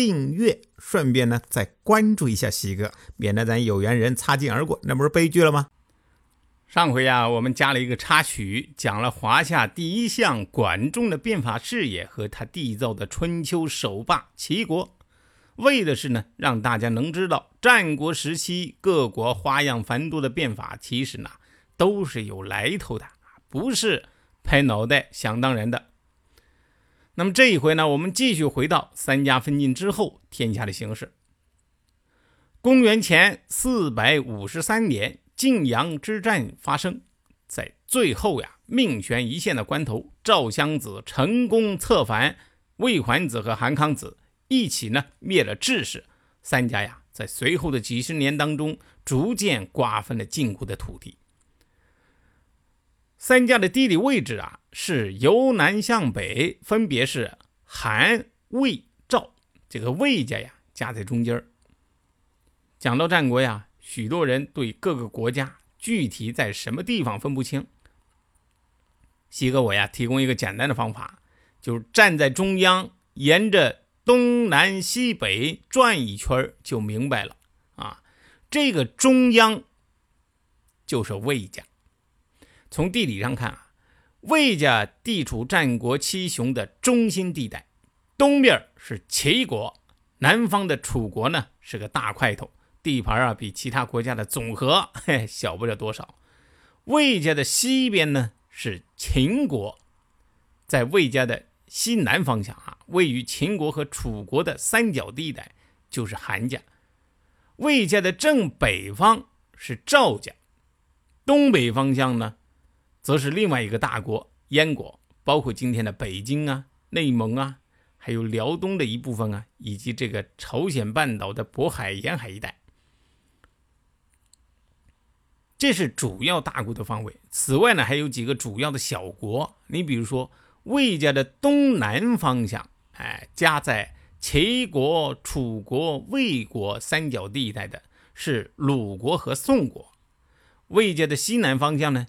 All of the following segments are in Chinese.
订阅，顺便呢再关注一下西哥，免得咱有缘人擦肩而过，那不是悲剧了吗？上回呀，我们加了一个插曲，讲了华夏第一相管仲的变法事业和他缔造的春秋首霸齐国，为的是呢让大家能知道战国时期各国花样繁多的变法，其实呢都是有来头的，不是拍脑袋想当然的。那么这一回呢，我们继续回到三家分晋之后天下的形势。公元前四百五十三年，晋阳之战发生在最后呀，命悬一线的关头，赵襄子成功策反，魏桓子和韩康子一起呢灭了智氏三家呀，在随后的几十年当中，逐渐瓜分了晋国的土地。三家的地理位置啊，是由南向北，分别是韩、魏、赵。这个魏家呀，夹在中间讲到战国呀，许多人对各个国家具体在什么地方分不清。西哥我呀，提供一个简单的方法，就是站在中央，沿着东南西北转一圈就明白了啊。这个中央就是魏家。从地理上看啊，魏家地处战国七雄的中心地带，东边是齐国，南方的楚国呢是个大块头，地盘啊比其他国家的总和 嘿小不了多少。魏家的西边呢是秦国，在魏家的西南方向啊，位于秦国和楚国的三角地带就是韩家。魏家的正北方是赵家，东北方向呢？则是另外一个大国燕国，包括今天的北京啊、内蒙啊，还有辽东的一部分啊，以及这个朝鲜半岛的渤海沿海一带，这是主要大国的方位。此外呢，还有几个主要的小国。你比如说魏家的东南方向，哎，夹在齐国、楚国、魏国三角地带的是鲁国和宋国。魏家的西南方向呢？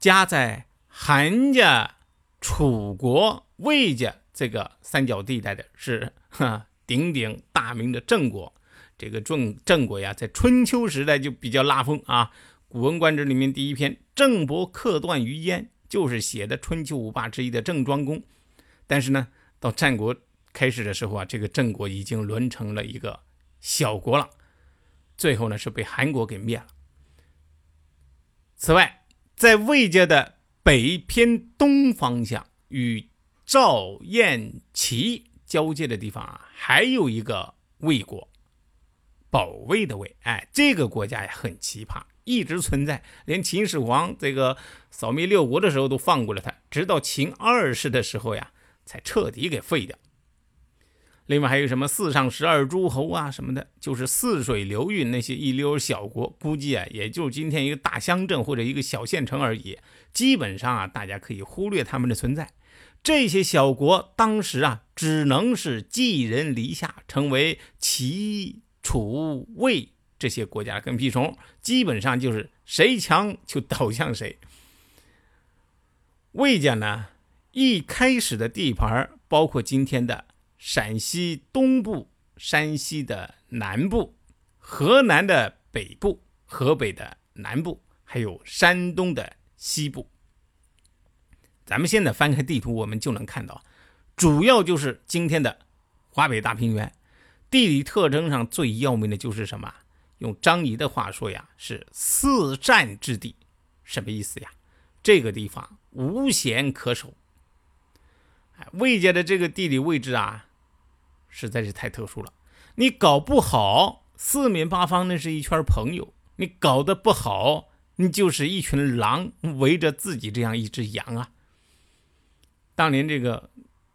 夹在韩家、楚国、魏家这个三角地带的是 哈鼎鼎大名的郑国。这个郑郑国呀，在春秋时代就比较拉风啊。《古文观止》里面第一篇《郑伯克段于鄢》就是写的春秋五霸之一的郑庄公。但是呢，到战国开始的时候啊，这个郑国已经沦成了一个小国了。最后呢，是被韩国给灭了。此外，在魏家的北偏东方向，与赵、燕、齐交界的地方啊，还有一个魏国，保卫的魏。哎，这个国家呀很奇葩，一直存在，连秦始皇这个扫灭六国的时候都放过了他，直到秦二世的时候呀，才彻底给废掉。另外还有什么四上十二诸侯啊什么的，就是泗水流域那些一溜小国，估计啊，也就今天一个大乡镇或者一个小县城而已。基本上啊，大家可以忽略他们的存在。这些小国当时啊，只能是寄人篱下，成为齐、楚、魏这些国家的跟屁虫。基本上就是谁强就倒向谁。魏家呢，一开始的地盘包括今天的。陕西东部、山西的南部、河南的北部、河北的南部，还有山东的西部。咱们现在翻开地图，我们就能看到，主要就是今天的华北大平原。地理特征上最要命的就是什么？用张仪的话说呀，是四战之地。什么意思呀？这个地方无险可守。魏家的这个地理位置啊。实在是太特殊了，你搞不好，四面八方那是一圈朋友；你搞得不好，你就是一群狼围着自己这样一只羊啊。当年这个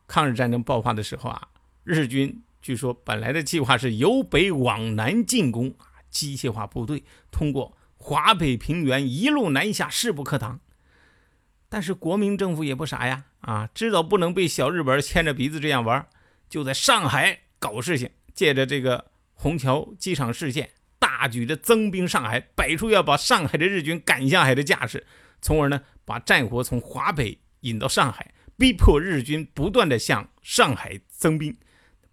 抗日战争爆发的时候啊，日军据说本来的计划是由北往南进攻，机械化部队通过华北平原一路南下，势不可挡。但是国民政府也不傻呀，啊，知道不能被小日本牵着鼻子这样玩，就在上海搞事情，借着这个虹桥机场事件，大举的增兵上海，摆出要把上海的日军赶下海的架势，从而呢把战火从华北引到上海，逼迫日军不断的向上海增兵，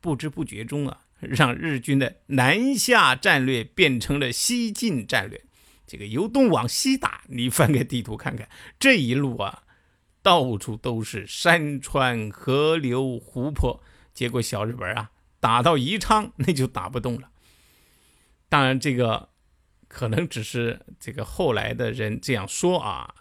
不知不觉中啊。让日军的南下战略变成了西进战略，这个由东往西打，你翻开地图看看，这一路啊，到处都是山川、河流、湖泊。结果小日本啊，打到宜昌 那就打不动了。当然，这个可能只是这个后来的人这样说啊。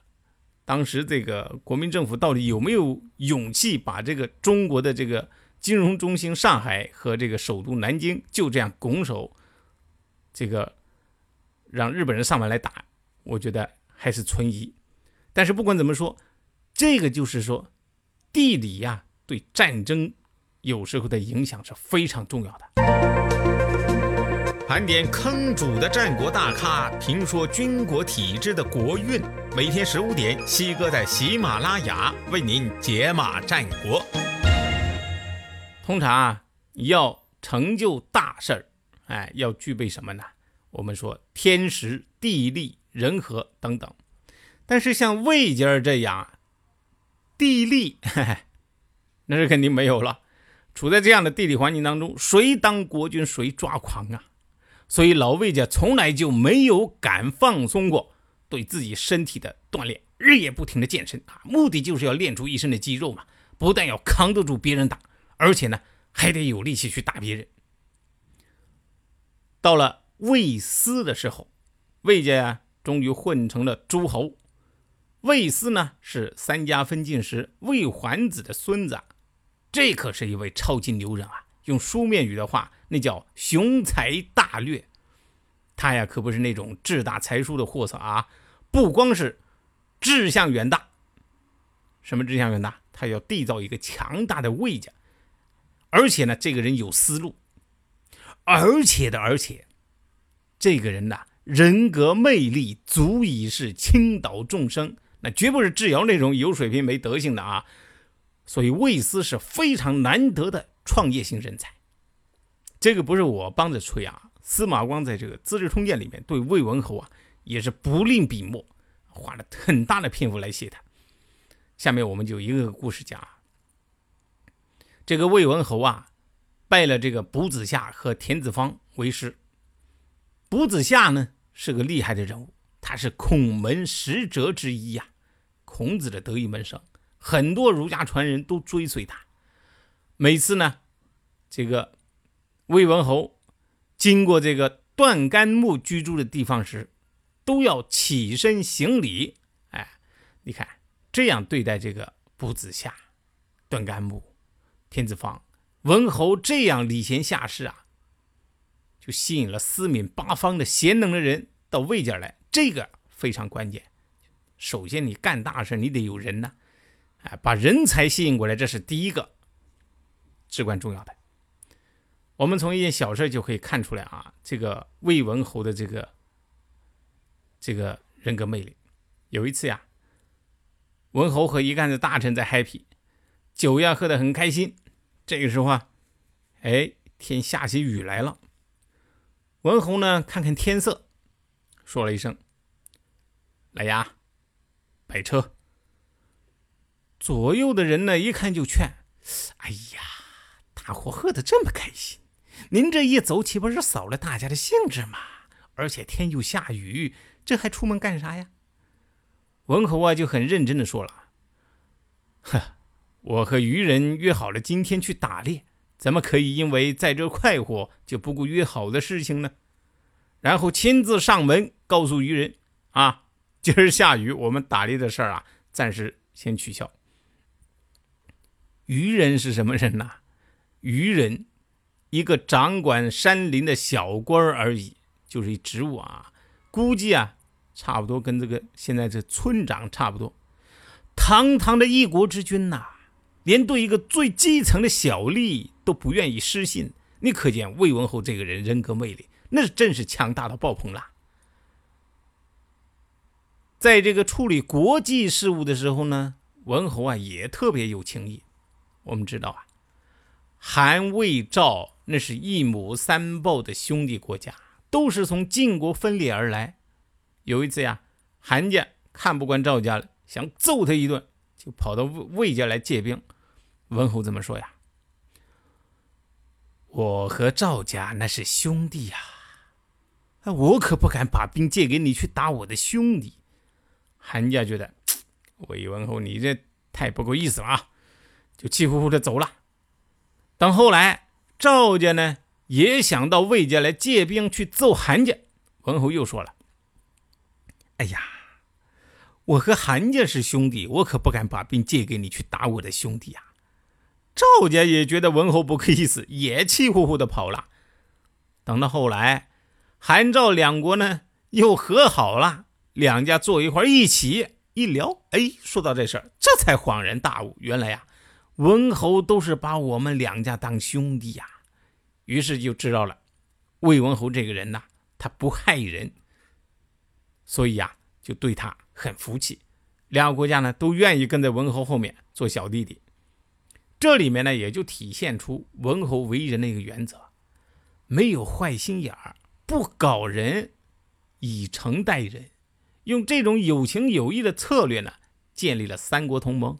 当时这个国民政府到底有没有勇气把这个中国的这个？金融中心上海和这个首都南京就这样拱手，这个让日本人上门来打，我觉得还是存疑。但是不管怎么说，这个就是说，地理呀对战争有时候的影响是非常重要的。盘点坑主的战国大咖，评说军国体制的国运。每天十五点，西哥在喜马拉雅为您解码战国。通常啊，要成就大事儿，哎，要具备什么呢？我们说天时、地利、人和等等。但是像魏家这样，地利 那是肯定没有了。处在这样的地理环境当中，谁当国君谁抓狂啊！所以老魏家从来就没有敢放松过对自己身体的锻炼，日夜不停的健身啊，目的就是要练出一身的肌肉嘛，不但要扛得住别人打。而且呢，还得有力气去打别人。到了魏斯的时候，魏家呀，终于混成了诸侯。魏斯呢，是三家分晋时魏桓子的孙子，这可是一位超级牛人啊！用书面语的话，那叫雄才大略。他呀，可不是那种志大才疏的货色啊，不光是志向远大，什么志向远大？他要缔造一个强大的魏家。而且呢，这个人有思路，而且的，而且，这个人呐，人格魅力足以是倾倒众生，那绝不是智瑶那种有水平没德行的啊。所以魏斯是非常难得的创业型人才。这个不是我帮着吹啊，司马光在这个《资治通鉴》里面对魏文侯啊也是不吝笔墨，花了很大的篇幅来写他。下面我们就一个个故事讲啊。这个魏文侯啊，拜了这个卜子夏和田子方为师。卜子夏呢是个厉害的人物，他是孔门十哲之一呀，孔子的得意门生，很多儒家传人都追随他。每次呢，这个魏文侯经过这个段干木居住的地方时，都要起身行礼。哎，你看这样对待这个卜子夏、段干木。天子方文侯这样礼贤下士啊，就吸引了四面八方的贤能的人到魏家来，这个非常关键。首先，你干大事你得有人呐，哎，把人才吸引过来，这是第一个至关重要的。我们从一件小事就可以看出来啊，这个魏文侯的这个这个人格魅力。有一次呀，文侯和一干子大臣在 happy，酒呀喝得很开心。这个时候啊，哎，天下起雨来了。文侯呢，看看天色，说了一声：“来呀，摆车。”左右的人呢，一看就劝：“哎呀，大伙喝得这么开心，您这一走，岂不是扫了大家的兴致吗？而且天又下雨，这还出门干啥呀？”文侯啊，就很认真的说了：“呵。”我和渔人约好了今天去打猎，怎么可以因为在这快活就不顾约好的事情呢？然后亲自上门告诉渔人：“啊，今儿下雨，我们打猎的事儿啊，暂时先取消。”愚人是什么人呐？愚人，一个掌管山林的小官而已，就是一职务啊。估计啊，差不多跟这个现在这村长差不多。堂堂的一国之君呐！连对一个最基层的小吏都不愿意失信，你可见魏文侯这个人人格魅力，那是真是强大到爆棚了。在这个处理国际事务的时候呢，文侯啊也特别有情义。我们知道啊，韩魏赵那是一母三豹的兄弟国家，都是从晋国分裂而来。有一次呀，韩家看不惯赵家了，想揍他一顿，就跑到魏魏家来借兵。文侯怎么说呀？我和赵家那是兄弟呀，那我可不敢把兵借给你去打我的兄弟。韩家觉得魏文侯你这太不够意思了啊，就气呼呼的走了。等后来赵家呢也想到魏家来借兵去揍韩家，文侯又说了。哎呀，我和韩家是兄弟，我可不敢把兵借给你去打我的兄弟呀。赵家也觉得文侯不够意思，也气呼呼的跑了。等到后来，韩赵两国呢又和好了，两家坐一块一起一聊，哎，说到这事儿，这才恍然大悟，原来呀，文侯都是把我们两家当兄弟呀。于是就知道了，魏文侯这个人呐，他不害人。所以呀，就对他很服气，两个国家呢都愿意跟在文侯后面做小弟弟。这里面呢也就体现出文侯为人的一个原则：没有坏心眼儿，不搞人，以诚待人。用这种有情有义的策略呢，建立了三国同盟，